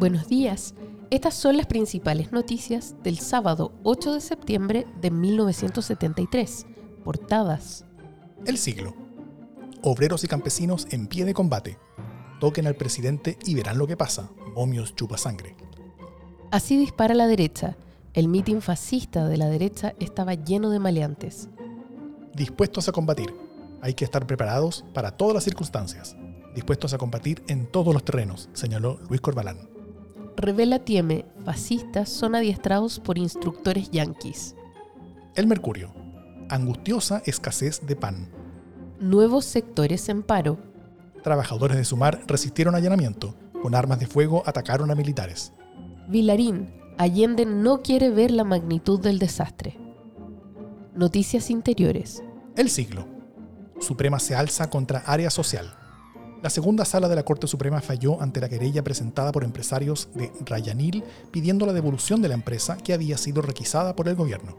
Buenos días. Estas son las principales noticias del sábado 8 de septiembre de 1973. Portadas. El siglo. Obreros y campesinos en pie de combate. Toquen al presidente y verán lo que pasa. Momios chupa sangre. Así dispara la derecha. El mitin fascista de la derecha estaba lleno de maleantes. Dispuestos a combatir. Hay que estar preparados para todas las circunstancias. Dispuestos a combatir en todos los terrenos, señaló Luis Corbalán revela Tieme, fascistas son adiestrados por instructores yanquis. El Mercurio. Angustiosa escasez de pan. Nuevos sectores en paro. Trabajadores de Sumar resistieron allanamiento. Con armas de fuego atacaron a militares. Vilarín. Allende no quiere ver la magnitud del desastre. Noticias interiores. El siglo. Suprema se alza contra área social. La segunda sala de la Corte Suprema falló ante la querella presentada por empresarios de Rayanil pidiendo la devolución de la empresa que había sido requisada por el gobierno.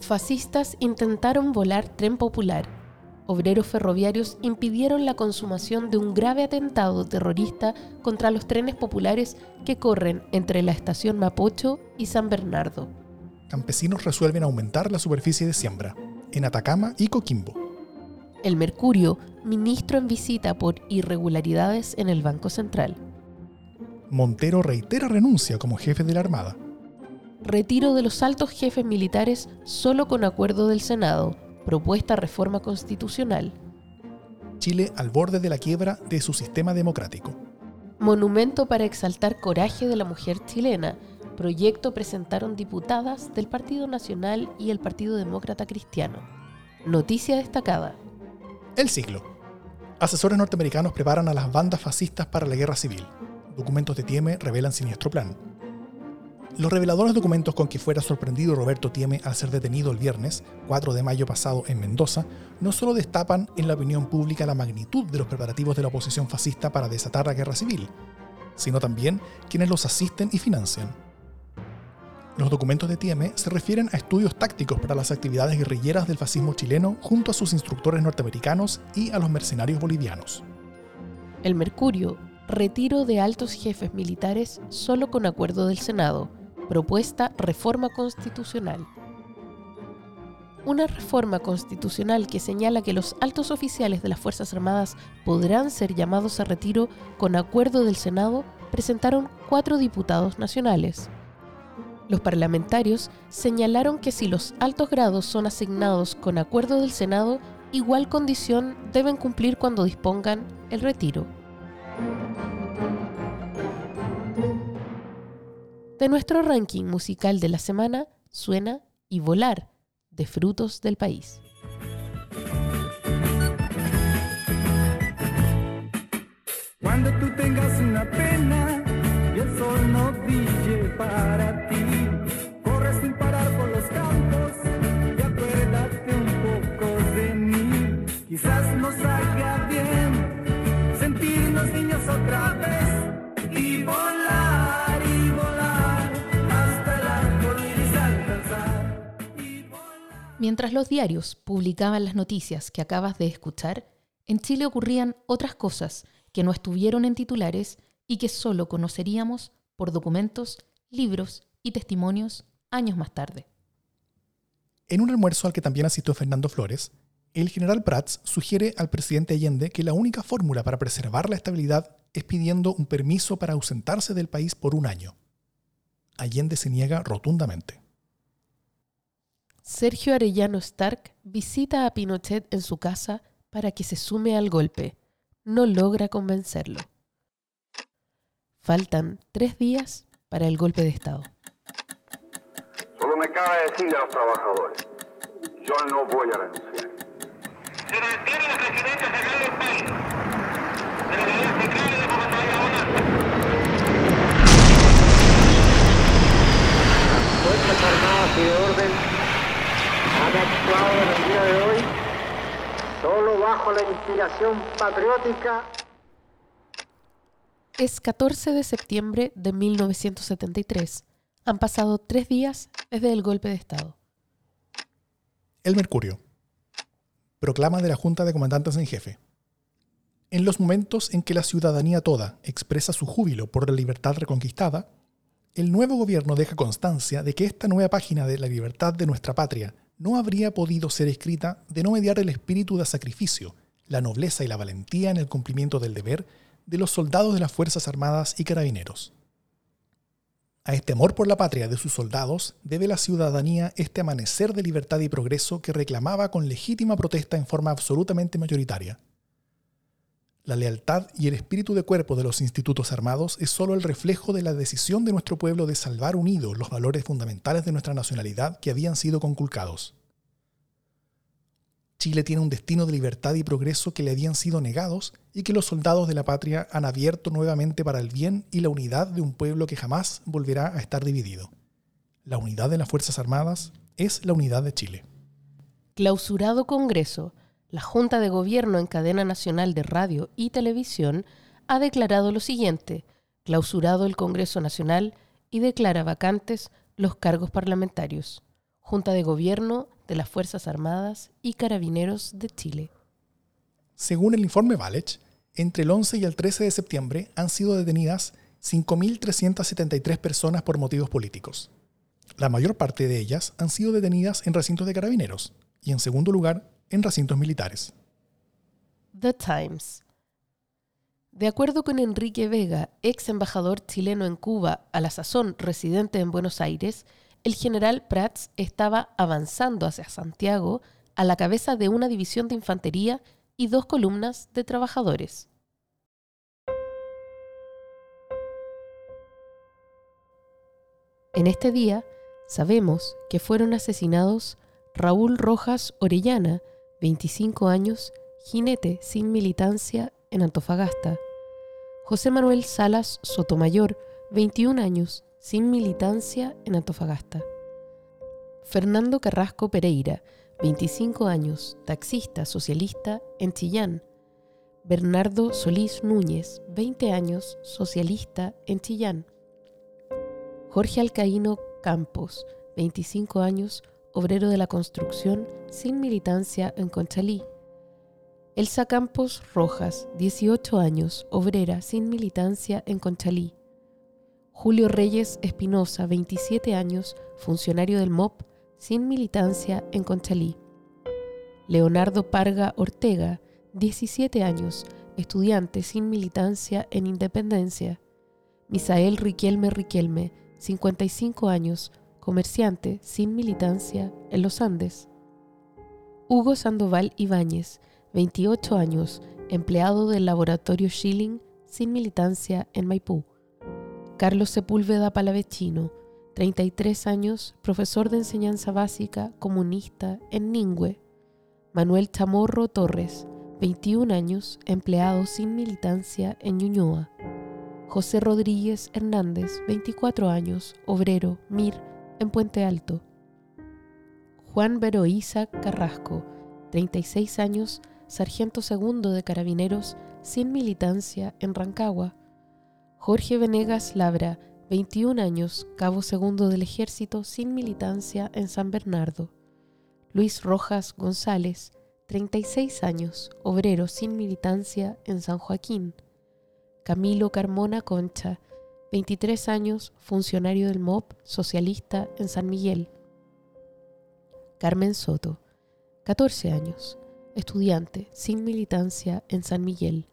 Fascistas intentaron volar tren popular. Obreros ferroviarios impidieron la consumación de un grave atentado terrorista contra los trenes populares que corren entre la estación Mapocho y San Bernardo. Campesinos resuelven aumentar la superficie de siembra en Atacama y Coquimbo. El Mercurio, ministro en visita por irregularidades en el Banco Central. Montero reitera renuncia como jefe de la Armada. Retiro de los altos jefes militares solo con acuerdo del Senado. Propuesta reforma constitucional. Chile al borde de la quiebra de su sistema democrático. Monumento para exaltar coraje de la mujer chilena. Proyecto presentaron diputadas del Partido Nacional y el Partido Demócrata Cristiano. Noticia destacada. El siglo. Asesores norteamericanos preparan a las bandas fascistas para la guerra civil. Documentos de Tieme revelan siniestro plan. Los reveladores documentos con que fuera sorprendido Roberto Tieme al ser detenido el viernes, 4 de mayo pasado en Mendoza, no solo destapan en la opinión pública la magnitud de los preparativos de la oposición fascista para desatar la guerra civil, sino también quienes los asisten y financian. Los documentos de Tieme se refieren a estudios tácticos para las actividades guerrilleras del fascismo chileno junto a sus instructores norteamericanos y a los mercenarios bolivianos. El Mercurio, retiro de altos jefes militares solo con acuerdo del Senado, propuesta reforma constitucional. Una reforma constitucional que señala que los altos oficiales de las Fuerzas Armadas podrán ser llamados a retiro con acuerdo del Senado presentaron cuatro diputados nacionales. Los parlamentarios señalaron que si los altos grados son asignados con acuerdo del Senado, igual condición deben cumplir cuando dispongan el retiro. De nuestro ranking musical de la semana suena Y Volar, de Frutos del País. Cuando tú tengas una pena el sol no brille para quizás nos haga bien sentirnos niños otra vez y volar y volar hasta el arco iris alcanzar. Y volar. Mientras los diarios publicaban las noticias que acabas de escuchar, en Chile ocurrían otras cosas que no estuvieron en titulares y que solo conoceríamos por documentos, libros y testimonios años más tarde. En un almuerzo al que también asistió Fernando Flores, el general Prats sugiere al presidente Allende que la única fórmula para preservar la estabilidad es pidiendo un permiso para ausentarse del país por un año. Allende se niega rotundamente. Sergio Arellano Stark visita a Pinochet en su casa para que se sume al golpe. No logra convencerlo. Faltan tres días para el golpe de Estado. Solo me cabe decirle a los trabajadores, yo no voy a renunciar se mantienen los residentes de gran despido. Se rebelión secreta y de cometida de la orden. Las fuerzas armadas y de orden han actuado en el día de hoy solo bajo la inspiración patriótica. Es 14 de septiembre de 1973. Han pasado tres días desde el golpe de Estado. El Mercurio. Proclama de la Junta de Comandantes en Jefe. En los momentos en que la ciudadanía toda expresa su júbilo por la libertad reconquistada, el nuevo gobierno deja constancia de que esta nueva página de la libertad de nuestra patria no habría podido ser escrita de no mediar el espíritu de sacrificio, la nobleza y la valentía en el cumplimiento del deber de los soldados de las Fuerzas Armadas y Carabineros. A este amor por la patria de sus soldados debe la ciudadanía este amanecer de libertad y progreso que reclamaba con legítima protesta en forma absolutamente mayoritaria. La lealtad y el espíritu de cuerpo de los institutos armados es sólo el reflejo de la decisión de nuestro pueblo de salvar unidos los valores fundamentales de nuestra nacionalidad que habían sido conculcados. Chile tiene un destino de libertad y progreso que le habían sido negados y que los soldados de la patria han abierto nuevamente para el bien y la unidad de un pueblo que jamás volverá a estar dividido. La unidad de las Fuerzas Armadas es la unidad de Chile. Clausurado Congreso, la Junta de Gobierno en cadena nacional de radio y televisión ha declarado lo siguiente, clausurado el Congreso Nacional y declara vacantes los cargos parlamentarios. Junta de Gobierno de las Fuerzas Armadas y Carabineros de Chile. Según el informe Valech, entre el 11 y el 13 de septiembre han sido detenidas 5.373 personas por motivos políticos. La mayor parte de ellas han sido detenidas en recintos de carabineros y, en segundo lugar, en recintos militares. The Times. De acuerdo con Enrique Vega, ex embajador chileno en Cuba, a la sazón residente en Buenos Aires, el general Prats estaba avanzando hacia Santiago a la cabeza de una división de infantería y dos columnas de trabajadores. En este día sabemos que fueron asesinados Raúl Rojas Orellana, 25 años, jinete sin militancia en Antofagasta, José Manuel Salas Sotomayor, 21 años, sin militancia en Antofagasta. Fernando Carrasco Pereira, 25 años, taxista socialista en Chillán. Bernardo Solís Núñez, 20 años, socialista en Chillán. Jorge Alcaíno Campos, 25 años, obrero de la construcción sin militancia en Conchalí. Elsa Campos Rojas, 18 años, obrera sin militancia en Conchalí. Julio Reyes Espinosa, 27 años, funcionario del MOP, sin militancia en Conchalí. Leonardo Parga Ortega, 17 años, estudiante sin militancia en Independencia. Misael Riquelme Riquelme, 55 años, comerciante sin militancia en los Andes. Hugo Sandoval Ibáñez, 28 años, empleado del laboratorio Schilling sin militancia en Maipú. Carlos Sepúlveda Palavecino, 33 años, profesor de enseñanza básica comunista en Ningüe. Manuel Chamorro Torres, 21 años, empleado sin militancia en Ñuñoa. José Rodríguez Hernández, 24 años, obrero, MIR, en Puente Alto. Juan Veroíza Carrasco, 36 años, sargento segundo de carabineros, sin militancia en Rancagua. Jorge Venegas Labra, 21 años, cabo segundo del ejército, sin militancia en San Bernardo. Luis Rojas González, 36 años, obrero sin militancia en San Joaquín. Camilo Carmona Concha, 23 años, funcionario del MOP socialista en San Miguel. Carmen Soto, 14 años, estudiante sin militancia en San Miguel.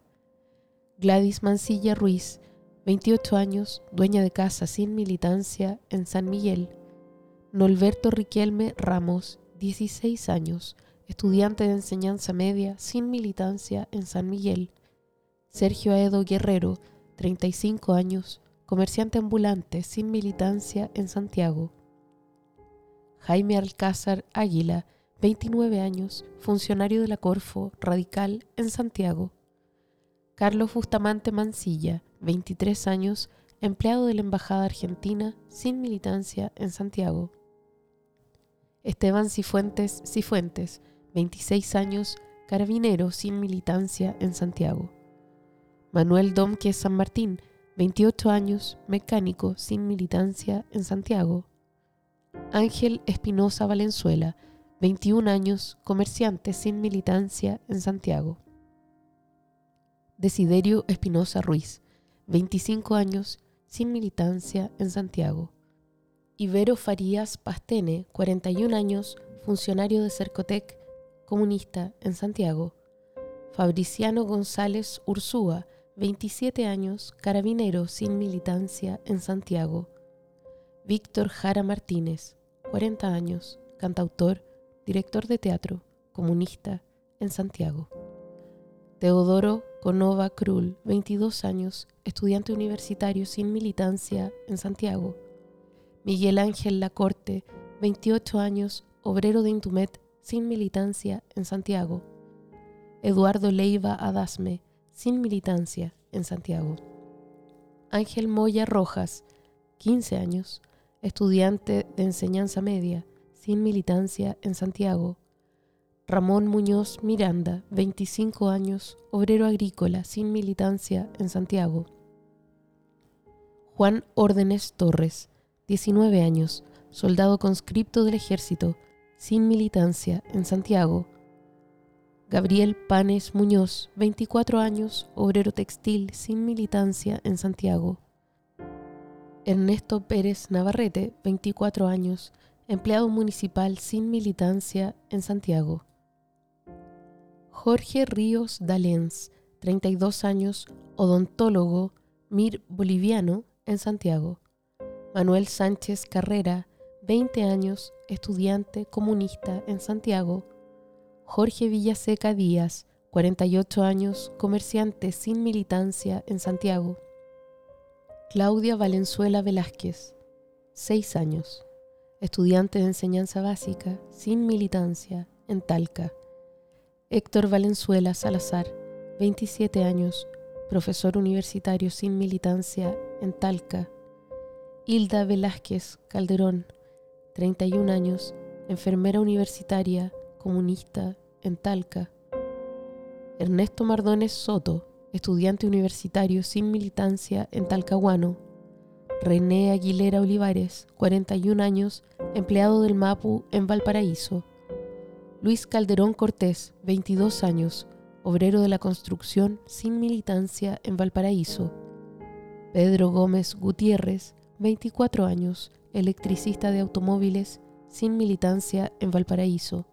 Gladys Mancilla Ruiz, 28 años, dueña de casa sin militancia en San Miguel. Norberto Riquelme Ramos, 16 años, estudiante de enseñanza media sin militancia en San Miguel. Sergio Aedo Guerrero, 35 años, comerciante ambulante sin militancia en Santiago. Jaime Alcázar Águila, 29 años, funcionario de la Corfo, radical en Santiago. Carlos Bustamante Mancilla, 23 años, empleado de la Embajada Argentina, sin militancia en Santiago. Esteban Cifuentes Cifuentes, 26 años, carabinero sin militancia en Santiago. Manuel Domquez San Martín, 28 años, mecánico sin militancia en Santiago. Ángel Espinosa Valenzuela, 21 años, comerciante sin militancia en Santiago. Desiderio Espinosa Ruiz, 25 años, sin militancia en Santiago. Ibero Farías Pastene, 41 años, funcionario de Cercotec, comunista en Santiago. Fabriciano González Ursúa, 27 años, carabinero sin militancia en Santiago. Víctor Jara Martínez, 40 años, cantautor, director de teatro, comunista en Santiago. Teodoro Conova Krull, 22 años, estudiante universitario sin militancia en Santiago. Miguel Ángel Lacorte, 28 años, obrero de Intumet sin militancia en Santiago. Eduardo Leiva Adasme, sin militancia en Santiago. Ángel Moya Rojas, 15 años, estudiante de enseñanza media, sin militancia en Santiago. Ramón Muñoz Miranda, 25 años, obrero agrícola, sin militancia en Santiago. Juan Órdenes Torres, 19 años, soldado conscripto del ejército, sin militancia en Santiago. Gabriel Panes Muñoz, 24 años, obrero textil sin militancia en Santiago. Ernesto Pérez Navarrete, 24 años, empleado municipal sin militancia en Santiago. Jorge Ríos Dalens, 32 años, odontólogo, MIR boliviano en Santiago. Manuel Sánchez Carrera, 20 años, estudiante comunista en Santiago. Jorge Villaseca Díaz, 48 años, comerciante sin militancia en Santiago. Claudia Valenzuela Velázquez, 6 años, estudiante de enseñanza básica sin militancia en Talca. Héctor Valenzuela Salazar, 27 años, profesor universitario sin militancia en Talca. Hilda Velázquez Calderón, 31 años, enfermera universitaria comunista en Talca. Ernesto Mardones Soto, estudiante universitario sin militancia en Talcahuano. René Aguilera Olivares, 41 años, empleado del MAPU en Valparaíso. Luis Calderón Cortés, 22 años, obrero de la construcción sin militancia en Valparaíso. Pedro Gómez Gutiérrez, 24 años, electricista de automóviles sin militancia en Valparaíso.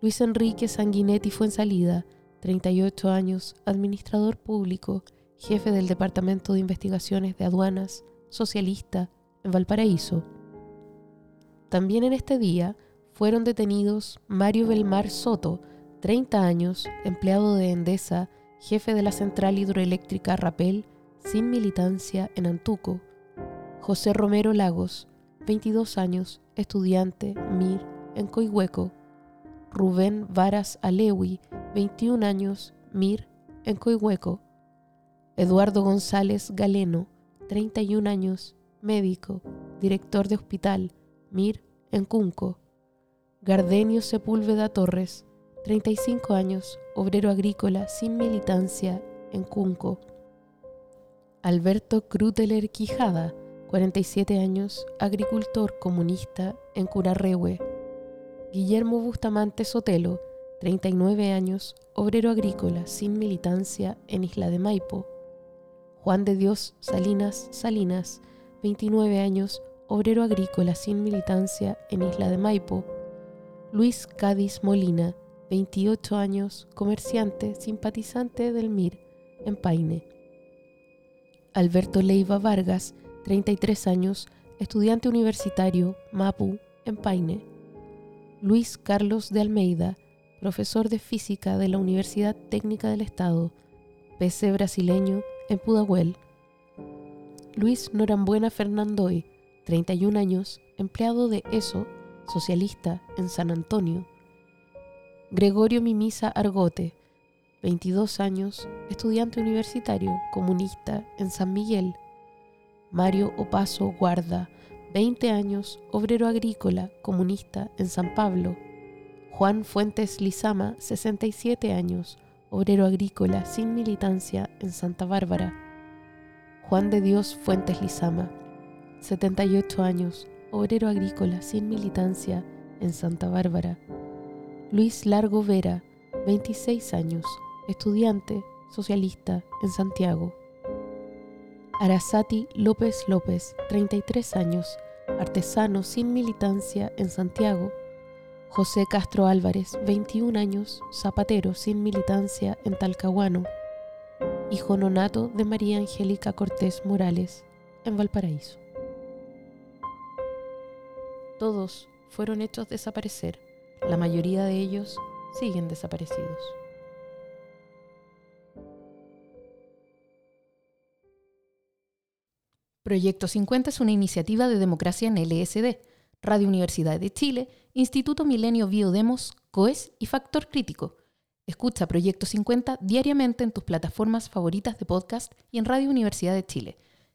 Luis Enrique Sanguinetti Fuensalida, 38 años, administrador público, jefe del Departamento de Investigaciones de Aduanas, socialista, en Valparaíso. También en este día fueron detenidos Mario Belmar Soto, 30 años, empleado de Endesa, jefe de la central hidroeléctrica Rapel, sin militancia en Antuco. José Romero Lagos, 22 años, estudiante, MIR, en Coihueco. Rubén Varas Alewi, 21 años, MIR, en Coihueco. Eduardo González Galeno, 31 años, médico, director de hospital, MIR, en Cunco. Gardenio Sepúlveda Torres, 35 años, obrero agrícola sin militancia, en Cunco. Alberto Kruteler Quijada, 47 años, agricultor comunista en Curarrehue. Guillermo Bustamante Sotelo, 39 años, obrero agrícola sin militancia en Isla de Maipo. Juan de Dios Salinas Salinas, 29 años, obrero agrícola sin militancia en Isla de Maipo. Luis Cádiz Molina, 28 años, comerciante, simpatizante del MIR, en Paine. Alberto Leiva Vargas, 33 años, estudiante universitario, Mapu, en Paine. Luis Carlos de Almeida, profesor de física de la Universidad Técnica del Estado, PC brasileño en Pudahuel. Luis Norambuena Fernandoy, 31 años, empleado de ESO, socialista en San Antonio. Gregorio Mimisa Argote, 22 años, estudiante universitario, comunista en San Miguel. Mario Opaso Guarda, 20 años, obrero agrícola, comunista en San Pablo. Juan Fuentes Lizama, 67 años, obrero agrícola sin militancia en Santa Bárbara. Juan de Dios Fuentes Lizama, 78 años, obrero agrícola sin militancia en Santa Bárbara. Luis Largo Vera, 26 años, estudiante, socialista en Santiago. Arasati López López, 33 años, artesano sin militancia en Santiago. José Castro Álvarez, 21 años, zapatero sin militancia en Talcahuano. Hijo nonato de María Angélica Cortés Morales, en Valparaíso. Todos fueron hechos desaparecer. La mayoría de ellos siguen desaparecidos. Proyecto 50 es una iniciativa de democracia en LSD, Radio Universidad de Chile, Instituto Milenio Biodemos, COES y Factor Crítico. Escucha Proyecto 50 diariamente en tus plataformas favoritas de podcast y en Radio Universidad de Chile.